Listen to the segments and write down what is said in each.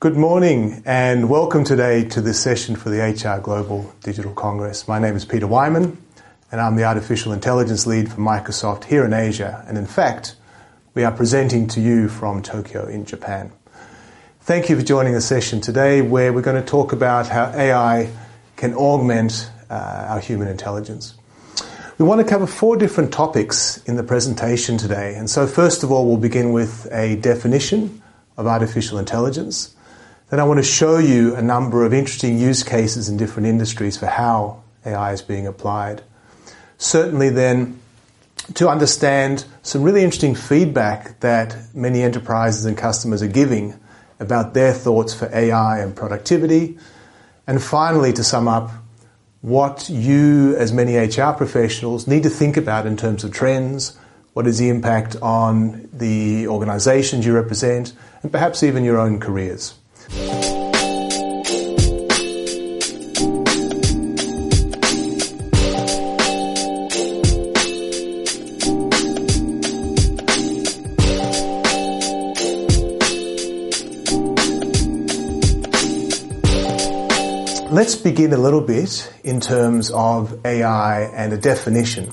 Good morning and welcome today to this session for the HR Global Digital Congress. My name is Peter Wyman and I'm the Artificial Intelligence Lead for Microsoft here in Asia. And in fact, we are presenting to you from Tokyo in Japan. Thank you for joining the session today where we're going to talk about how AI can augment uh, our human intelligence. We want to cover four different topics in the presentation today. And so, first of all, we'll begin with a definition of artificial intelligence. Then, I want to show you a number of interesting use cases in different industries for how AI is being applied. Certainly, then, to understand some really interesting feedback that many enterprises and customers are giving about their thoughts for AI and productivity. And finally, to sum up, what you, as many HR professionals, need to think about in terms of trends. What is the impact on the organizations you represent, and perhaps even your own careers? Let's begin a little bit in terms of AI and a definition.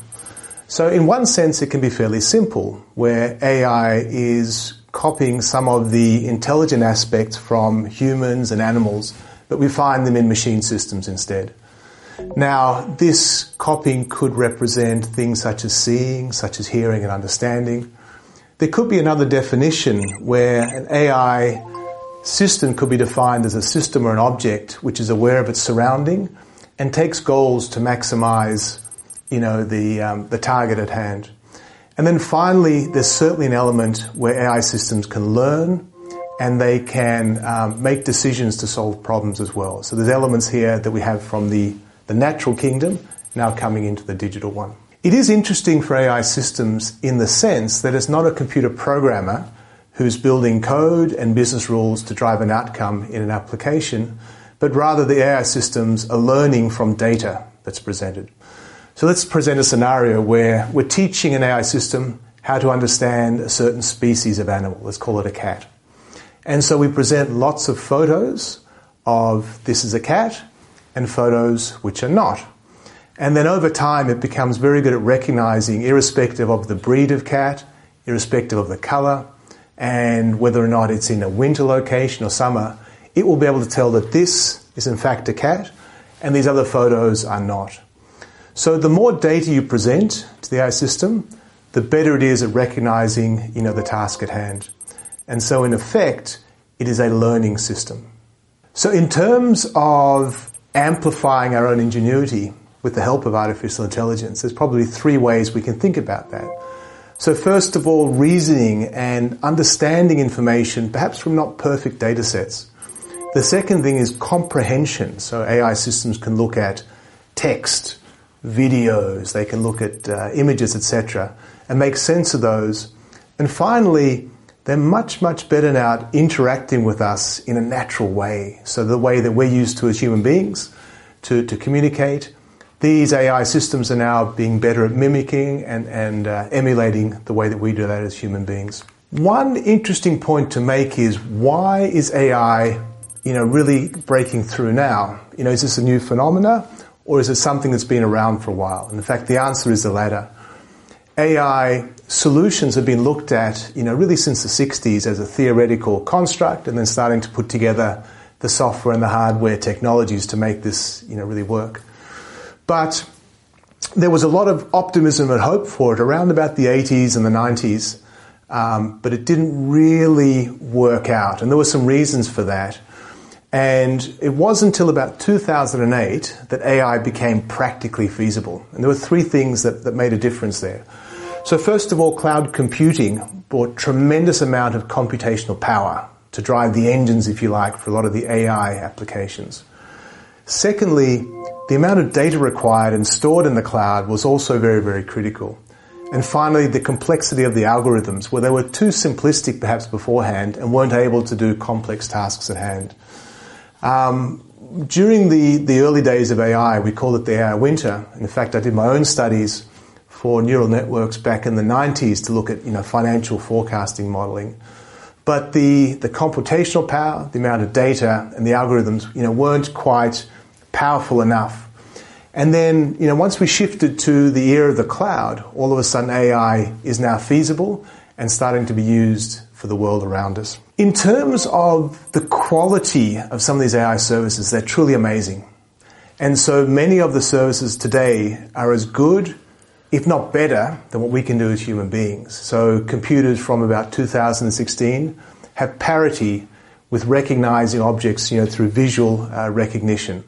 So in one sense, it can be fairly simple, where AI is copying some of the intelligent aspects from humans and animals, but we find them in machine systems instead. Now, this copying could represent things such as seeing, such as hearing and understanding. There could be another definition where an AI System could be defined as a system or an object which is aware of its surrounding and takes goals to maximize, you know, the, um, the target at hand. And then finally, there's certainly an element where AI systems can learn and they can um, make decisions to solve problems as well. So there's elements here that we have from the, the natural kingdom now coming into the digital one. It is interesting for AI systems in the sense that it's not a computer programmer who's building code and business rules to drive an outcome in an application, but rather the AI systems are learning from data that's presented. So let's present a scenario where we're teaching an AI system how to understand a certain species of animal. Let's call it a cat. And so we present lots of photos of this is a cat and photos which are not. And then over time, it becomes very good at recognizing, irrespective of the breed of cat, irrespective of the color, and whether or not it's in a winter location or summer, it will be able to tell that this is in fact a cat and these other photos are not. So the more data you present to the AI system, the better it is at recognizing, you know, the task at hand. And so in effect, it is a learning system. So in terms of amplifying our own ingenuity with the help of artificial intelligence, there's probably three ways we can think about that. So first of all, reasoning and understanding information, perhaps from not perfect data sets. The second thing is comprehension. So AI systems can look at text, videos, they can look at uh, images, etc., and make sense of those. And finally, they're much, much better now at interacting with us in a natural way. So the way that we're used to as human beings to, to communicate, these AI systems are now being better at mimicking and, and uh, emulating the way that we do that as human beings. One interesting point to make is why is AI, you know, really breaking through now? You know, is this a new phenomena or is it something that's been around for a while? And in fact, the answer is the latter. AI solutions have been looked at, you know, really since the 60s as a theoretical construct and then starting to put together the software and the hardware technologies to make this, you know, really work. But there was a lot of optimism and hope for it around about the 80s and the 90s, um, but it didn't really work out. And there were some reasons for that. And it wasn't until about 2008 that AI became practically feasible. And there were three things that, that made a difference there. So first of all, cloud computing brought tremendous amount of computational power to drive the engines, if you like, for a lot of the AI applications. Secondly, the amount of data required and stored in the cloud was also very, very critical. And finally, the complexity of the algorithms, where they were too simplistic perhaps beforehand and weren't able to do complex tasks at hand. Um, during the, the early days of AI, we called it the AI winter. In fact, I did my own studies for neural networks back in the 90s to look at you know, financial forecasting modeling. but the, the computational power, the amount of data, and the algorithms, you know, weren't quite powerful enough. And then, you know, once we shifted to the era of the cloud, all of a sudden AI is now feasible and starting to be used for the world around us. In terms of the quality of some of these AI services, they're truly amazing. And so many of the services today are as good, if not better, than what we can do as human beings. So computers from about 2016 have parity with recognizing objects, you know, through visual uh, recognition.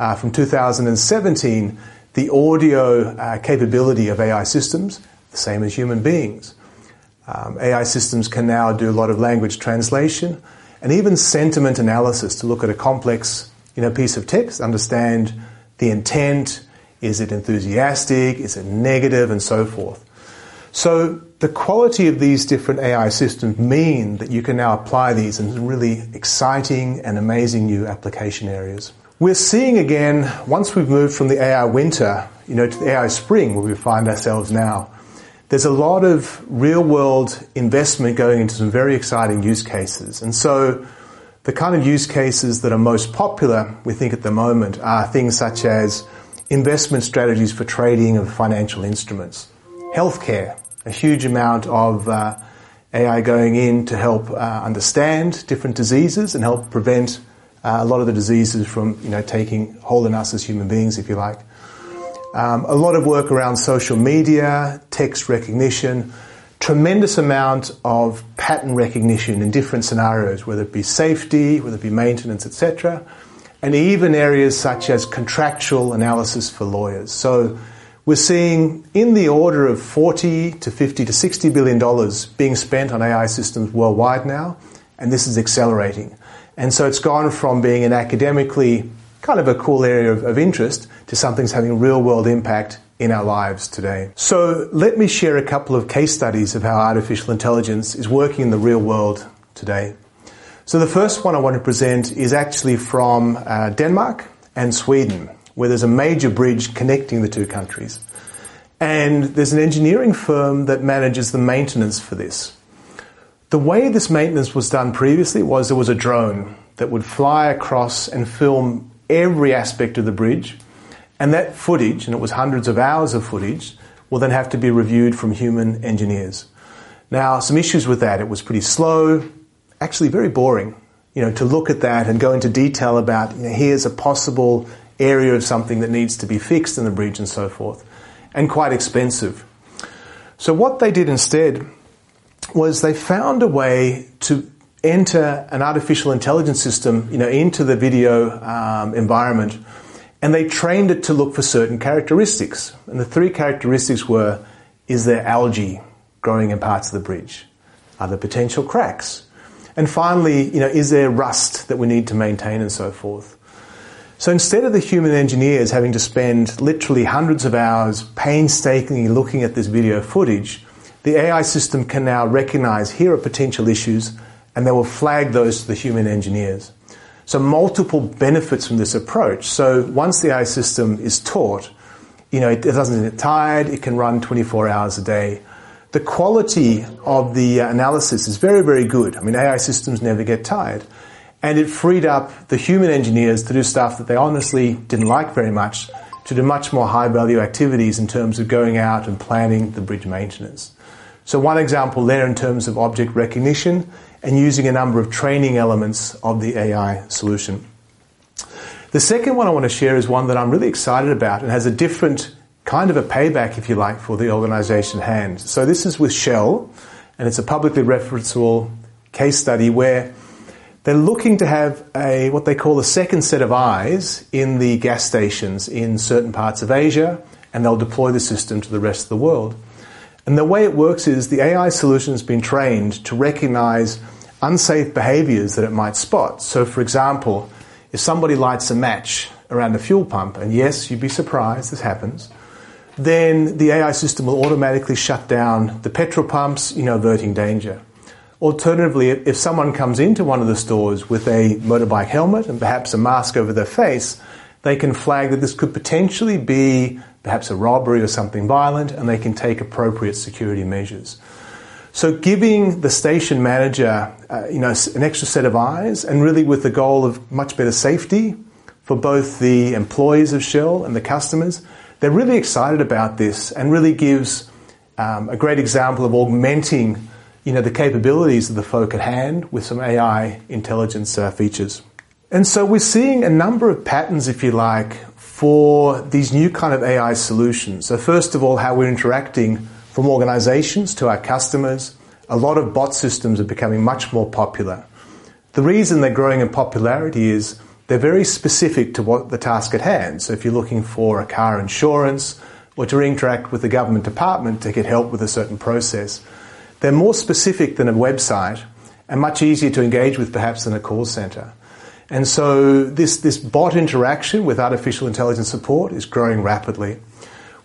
Uh, from 2017, the audio uh, capability of AI systems, the same as human beings. Um, AI systems can now do a lot of language translation and even sentiment analysis to look at a complex you know, piece of text, understand the intent, is it enthusiastic, is it negative, and so forth. So the quality of these different AI systems mean that you can now apply these in really exciting and amazing new application areas. We're seeing again, once we've moved from the AI winter, you know, to the AI spring where we find ourselves now, there's a lot of real world investment going into some very exciting use cases. And so the kind of use cases that are most popular, we think at the moment, are things such as investment strategies for trading of financial instruments, healthcare, a huge amount of uh, AI going in to help uh, understand different diseases and help prevent uh, a lot of the diseases from, you know, taking hold in us as human beings, if you like. Um, a lot of work around social media, text recognition, tremendous amount of pattern recognition in different scenarios, whether it be safety, whether it be maintenance, etc., and even areas such as contractual analysis for lawyers. So we're seeing in the order of 40 to 50 to 60 billion dollars being spent on AI systems worldwide now, and this is accelerating. And so it's gone from being an academically kind of a cool area of, of interest to something that's having real world impact in our lives today. So let me share a couple of case studies of how artificial intelligence is working in the real world today. So the first one I want to present is actually from uh, Denmark and Sweden, where there's a major bridge connecting the two countries. And there's an engineering firm that manages the maintenance for this. The way this maintenance was done previously was there was a drone that would fly across and film every aspect of the bridge and that footage, and it was hundreds of hours of footage, will then have to be reviewed from human engineers. Now, some issues with that. It was pretty slow, actually very boring, you know, to look at that and go into detail about, you know, here's a possible area of something that needs to be fixed in the bridge and so forth, and quite expensive. So what they did instead was they found a way to enter an artificial intelligence system, you know, into the video um, environment and they trained it to look for certain characteristics. And the three characteristics were is there algae growing in parts of the bridge? Are there potential cracks? And finally, you know, is there rust that we need to maintain and so forth? So instead of the human engineers having to spend literally hundreds of hours painstakingly looking at this video footage, the AI system can now recognize here are potential issues and they will flag those to the human engineers. So multiple benefits from this approach. So once the AI system is taught, you know, it, doesn't get tired, it can run 24 hours a day. The quality of the analysis is very, very good. I mean, AI systems never get tired. And it freed up the human engineers to do stuff that they honestly didn't like very much, to do much more high value activities in terms of going out and planning the bridge maintenance. So one example there in terms of object recognition and using a number of training elements of the AI solution. The second one I want to share is one that I'm really excited about and has a different kind of a payback, if you like, for the organization hand. So this is with Shell, and it's a publicly referenceable case study where they're looking to have a what they call a second set of eyes in the gas stations in certain parts of Asia, and they'll deploy the system to the rest of the world. And the way it works is the AI solution has been trained to recognize unsafe behaviors that it might spot. So, for example, if somebody lights a match around a fuel pump, and yes, you'd be surprised, this happens, then the AI system will automatically shut down the petrol pumps, you know, averting danger. Alternatively, if someone comes into one of the stores with a motorbike helmet and perhaps a mask over their face, they can flag that this could potentially be perhaps a robbery or something violent, and they can take appropriate security measures. So giving the station manager, uh, you know, an extra set of eyes, and really with the goal of much better safety for both the employees of Shell and the customers, they're really excited about this, and really gives um, a great example of augmenting, you know, the capabilities of the folk at hand with some AI intelligence uh, features. And so we're seeing a number of patterns, if you like, for these new kind of AI solutions. So first of all, how we're interacting from organizations to our customers. A lot of bot systems are becoming much more popular. The reason they're growing in popularity is they're very specific to what the task at hand. So if you're looking for a car insurance or to interact with the government department to get help with a certain process, they're more specific than a website and much easier to engage with perhaps than a call center. And so this, this bot interaction with artificial intelligence support is growing rapidly.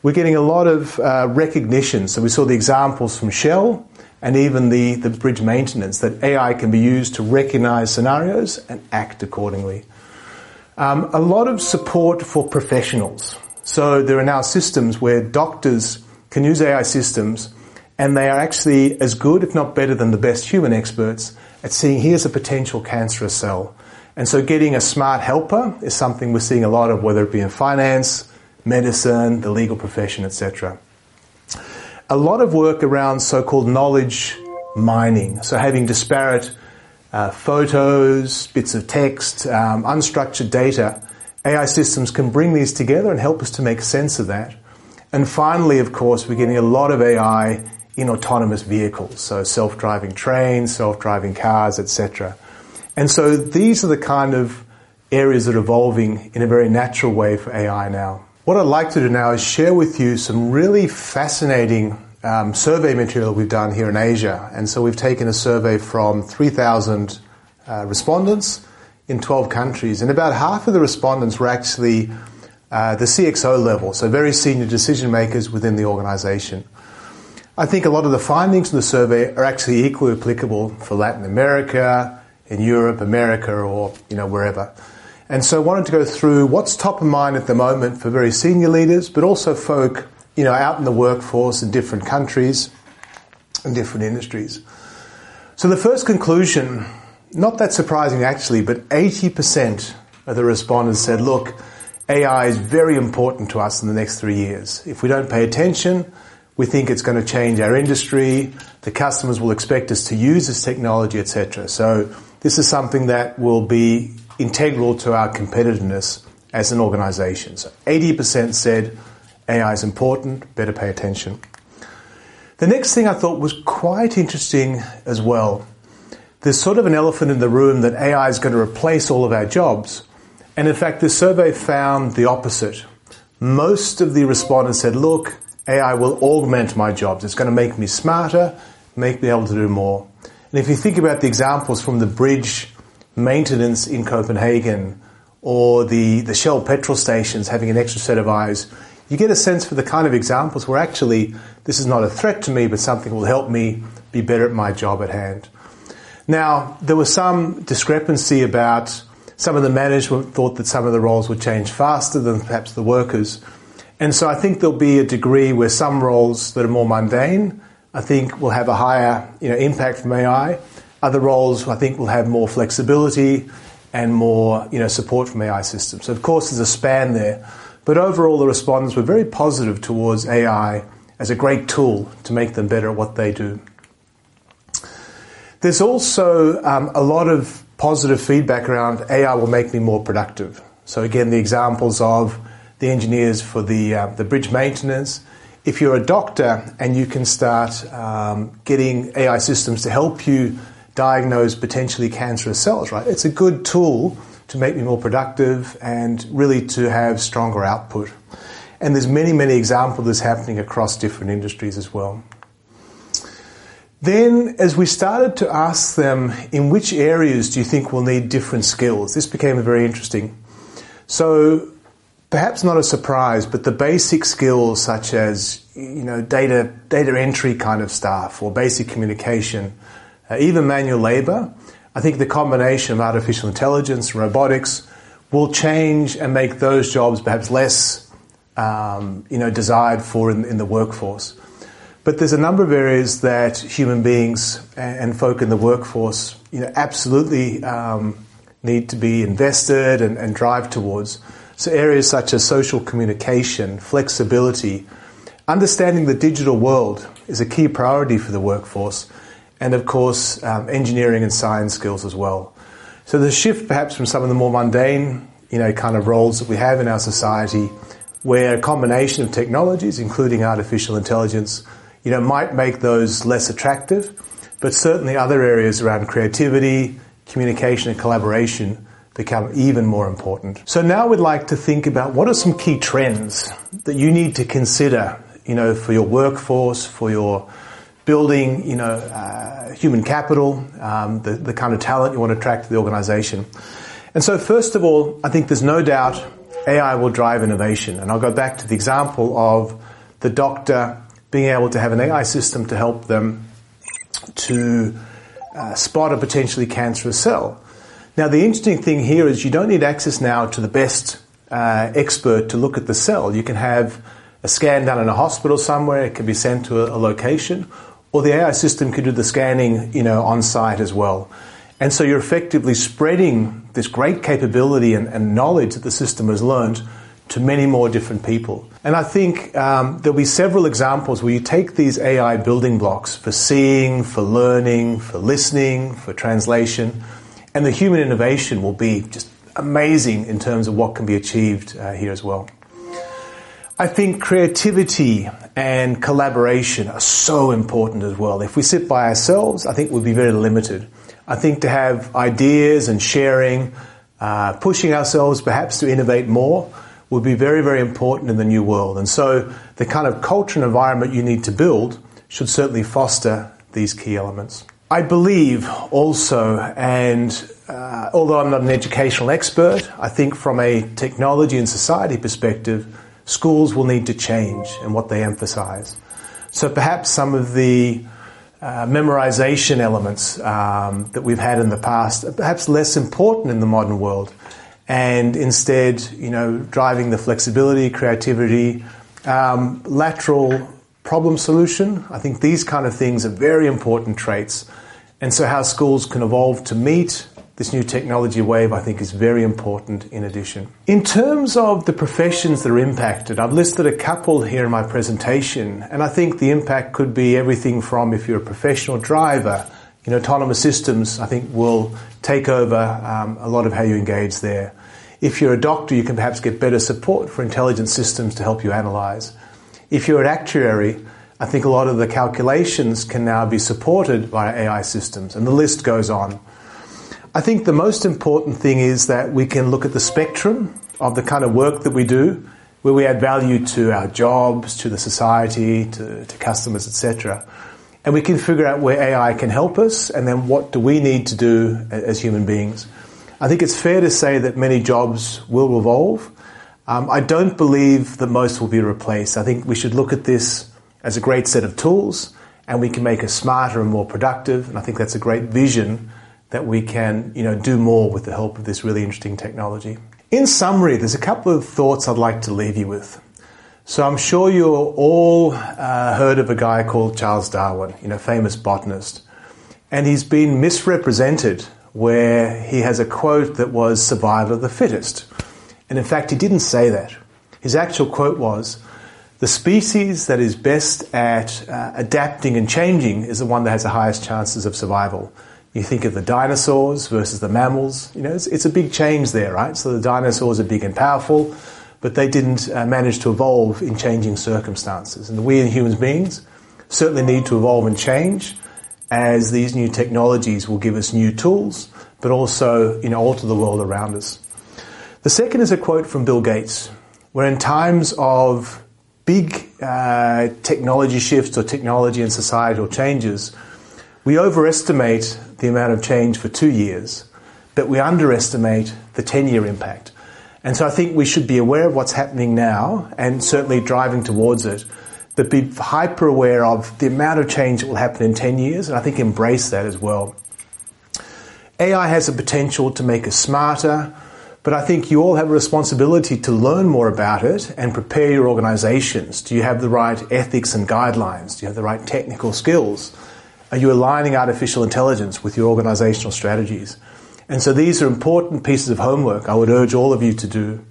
We're getting a lot of uh, recognition. So we saw the examples from Shell and even the, the bridge maintenance that AI can be used to recognize scenarios and act accordingly. Um, a lot of support for professionals. So there are now systems where doctors can use AI systems and they are actually as good, if not better, than the best human experts at seeing here's a potential cancerous cell. And so getting a smart helper is something we're seeing a lot of, whether it be in finance, medicine, the legal profession, etc. A lot of work around so-called knowledge mining. So having disparate uh, photos, bits of text, um, unstructured data, AI systems can bring these together and help us to make sense of that. And finally, of course, we're getting a lot of AI in autonomous vehicles, so self-driving trains, self-driving cars, etc. And so these are the kind of areas that are evolving in a very natural way for AI now. What I'd like to do now is share with you some really fascinating um, survey material we've done here in Asia. And so we've taken a survey from 3,000 uh, respondents in 12 countries, and about half of the respondents were actually uh, the CXO level, so very senior decision makers within the organization. I think a lot of the findings in the survey are actually equally applicable for Latin America, in Europe, America, or you know wherever. And so I wanted to go through what's top of mind at the moment for very senior leaders, but also folk you know out in the workforce in different countries and different industries. So the first conclusion, not that surprising actually, but 80% of the respondents said, look, AI is very important to us in the next three years. If we don't pay attention, we think it's going to change our industry. The customers will expect us to use this technology, etc. So this is something that will be integral to our competitiveness as an organization. So 80% said AI is important, better pay attention. The next thing I thought was quite interesting as well. There's sort of an elephant in the room that AI is going to replace all of our jobs. And in fact, this survey found the opposite. Most of the respondents said, look, AI will augment my jobs. It's going to make me smarter, make me able to do more. And if you think about the examples from the bridge maintenance in Copenhagen or the, the Shell petrol stations having an extra set of eyes, you get a sense for the kind of examples where actually this is not a threat to me, but something will help me be better at my job at hand. Now, there was some discrepancy about some of the management thought that some of the roles would change faster than perhaps the workers. And so I think there'll be a degree where some roles that are more mundane, I think will have a higher you know, impact from AI. Other roles I think will have more flexibility and more you know, support from AI systems. So of course there's a span there. But overall the respondents were very positive towards AI as a great tool to make them better at what they do. There's also um, a lot of positive feedback around AI will make me more productive. So again, the examples of the engineers for the, uh, the bridge maintenance. If you're a doctor and you can start um, getting AI systems to help you diagnose potentially cancerous cells, right? It's a good tool to make me more productive and really to have stronger output. And there's many, many examples of this happening across different industries as well. Then, as we started to ask them, in which areas do you think we'll need different skills? This became a very interesting. So, perhaps not a surprise, but the basic skills such as you know data data entry kind of stuff or basic communication, uh, even manual labor. I think the combination of artificial intelligence and robotics will change and make those jobs perhaps less um, you know desired for in, in the workforce. But there's a number of areas that human beings and folk in the workforce, you know, absolutely um, need to be invested and, and drive towards. So areas such as social communication, flexibility, understanding the digital world is a key priority for the workforce, and of course, um, engineering and science skills as well. So the shift perhaps from some of the more mundane, you know, kind of roles that we have in our society, where a combination of technologies, including artificial intelligence, you know, might make those less attractive, but certainly other areas around creativity, communication and collaboration become even more important. So now we'd like to think about what are some key trends that you need to consider, you know, for your workforce, for your building, you know, uh, human capital, um, the, the kind of talent you want to attract to the organization. And so first of all, I think there's no doubt AI will drive innovation. And I'll go back to the example of the doctor being able to have an AI system to help them to uh, spot a potentially cancerous cell. Now, the interesting thing here is you don't need access now to the best uh, expert to look at the cell. You can have a scan done in a hospital somewhere, it can be sent to a, a location, or the AI system can do the scanning, you know, on site as well. And so you're effectively spreading this great capability and, and knowledge that the system has learned to many more different people. And I think um, there'll be several examples where you take these AI building blocks for seeing, for learning, for listening, for translation, and the human innovation will be just amazing in terms of what can be achieved uh, here as well. I think creativity and collaboration are so important as well. If we sit by ourselves, I think we'll be very limited. I think to have ideas and sharing, uh, pushing ourselves perhaps to innovate more, will be very, very important in the new world. And so the kind of culture and environment you need to build should certainly foster these key elements. I believe also, and uh, although I'm not an educational expert, I think from a technology and society perspective, schools will need to change in what they emphasize. So perhaps some of the uh, memorization elements um, that we've had in the past are perhaps less important in the modern world and instead, you know, driving the flexibility, creativity, um, lateral problem solution. I think these kind of things are very important traits. And so how schools can evolve to meet this new technology wave, I think, is very important in addition. In terms of the professions that are impacted, I've listed a couple here in my presentation, and I think the impact could be everything from if you're a professional driver, you know, autonomous systems, I think, will take over um, a lot of how you engage there. If you're a doctor, you can perhaps get better support for intelligent systems to help you analyze. If you're an actuary, I think a lot of the calculations can now be supported by AI systems, and the list goes on. I think the most important thing is that we can look at the spectrum of the kind of work that we do, where we add value to our jobs, to the society, to, to customers, etc. And we can figure out where AI can help us, and then what do we need to do as human beings. I think it's fair to say that many jobs will evolve. Um, I don't believe that most will be replaced. I think we should look at this as a great set of tools and we can make us smarter and more productive. And I think that's a great vision that we can, you know, do more with the help of this really interesting technology. In summary, there's a couple of thoughts I'd like to leave you with. So I'm sure you all uh, heard of a guy called Charles Darwin, you know, famous botanist. And he's been misrepresented where he has a quote that was survival of the fittest. And in fact, he didn't say that. His actual quote was, the species that is best at uh, adapting and changing is the one that has the highest chances of survival. You think of the dinosaurs versus the mammals, you know, it's, it's a big change there, right? So the dinosaurs are big and powerful, but they didn't uh, manage to evolve in changing circumstances. And we as human beings certainly need to evolve and change, as these new technologies will give us new tools, but also you know, alter the world around us. The second is a quote from Bill Gates, where in times of big uh, technology shifts or technology and societal changes, we overestimate the amount of change for two years, but we underestimate the 10 year impact. And so I think we should be aware of what's happening now and certainly driving towards it but be hyper aware of the amount of change that will happen in 10 years, and I think embrace that as well. AI has the potential to make us smarter, But I think you all have a responsibility to learn more about it and prepare your organizations. Do you have the right ethics and guidelines? Do you have the right technical skills? Are you aligning artificial intelligence with your organizational strategies? And so these are important pieces of homework I would urge all of you to do.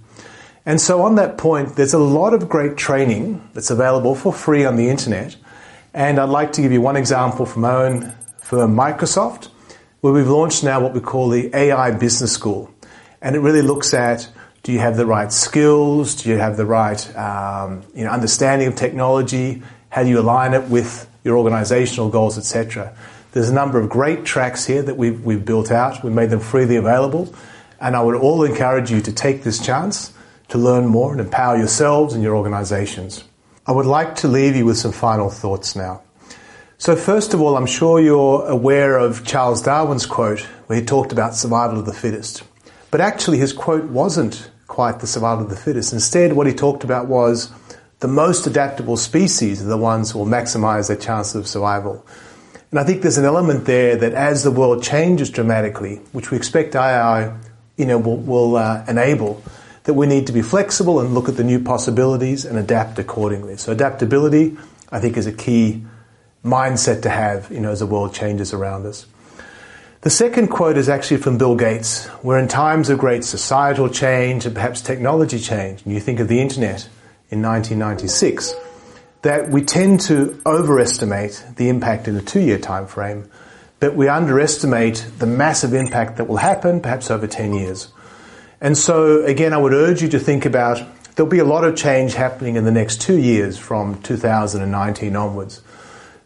And so on that point, there's a lot of great training that's available for free on the internet. And I'd like to give you one example from my own firm, Microsoft, where we've launched now what we call the AI Business School. And it really looks at do you have the right skills? Do you have the right um, you know, understanding of technology? How do you align it with your organizational goals, etc. There's a number of great tracks here that we've, we've built out. We've made them freely available. And I would all encourage you to take this chance to learn more and empower yourselves and your organizations. I would like to leave you with some final thoughts now. So, first of all, I'm sure you're aware of Charles Darwin's quote where he talked about survival of the fittest. But actually, his quote wasn't quite the survival of the fittest. Instead, what he talked about was the most adaptable species are the ones who will maximize their chance of survival. And I think there's an element there that as the world changes dramatically, which we expect AI you know, will, will uh, enable, that we need to be flexible and look at the new possibilities and adapt accordingly. So adaptability, I think, is a key mindset to have, you know, as the world changes around us. The second quote is actually from Bill Gates, We're in times of great societal change and perhaps technology change, and you think of the internet, in 1996 that we tend to overestimate the impact in a two-year time frame, but we underestimate the massive impact that will happen perhaps over 10 years. And so again, I would urge you to think about there'll be a lot of change happening in the next two years from 2019 onwards.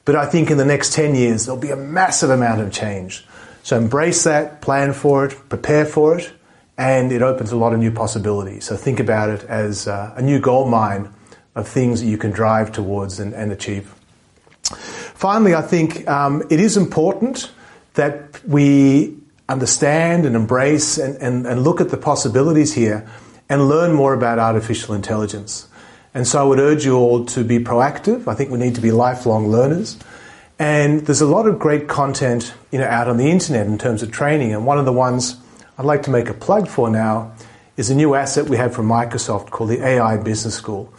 But I think in the next 10 years, there'll be a massive amount of change. So embrace that, plan for it, prepare for it, and it opens a lot of new possibilities. So think about it as uh, a new gold mine of things that you can drive towards and, and achieve. Finally, I think um, it is important that we understand and embrace and, and, and look at the possibilities here and learn more about artificial intelligence. And so I would urge you all to be proactive. I think we need to be lifelong learners. And there's a lot of great content, you know, out on the internet in terms of training. And one of the ones I'd like to make a plug for now is a new asset we have from Microsoft called the AI Business School.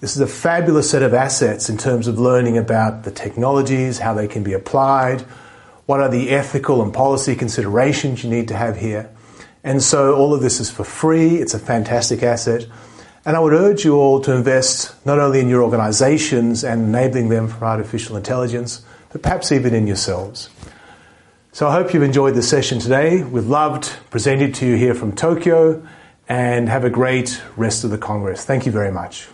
This is a fabulous set of assets in terms of learning about the technologies, how they can be applied, what are the ethical and policy considerations you need to have here. And so all of this is for free. It's a fantastic asset. And I would urge you all to invest not only in your organizations and enabling them for artificial intelligence, but perhaps even in yourselves. So I hope you've enjoyed the session today. We've loved presenting to you here from Tokyo and have a great rest of the Congress. Thank you very much.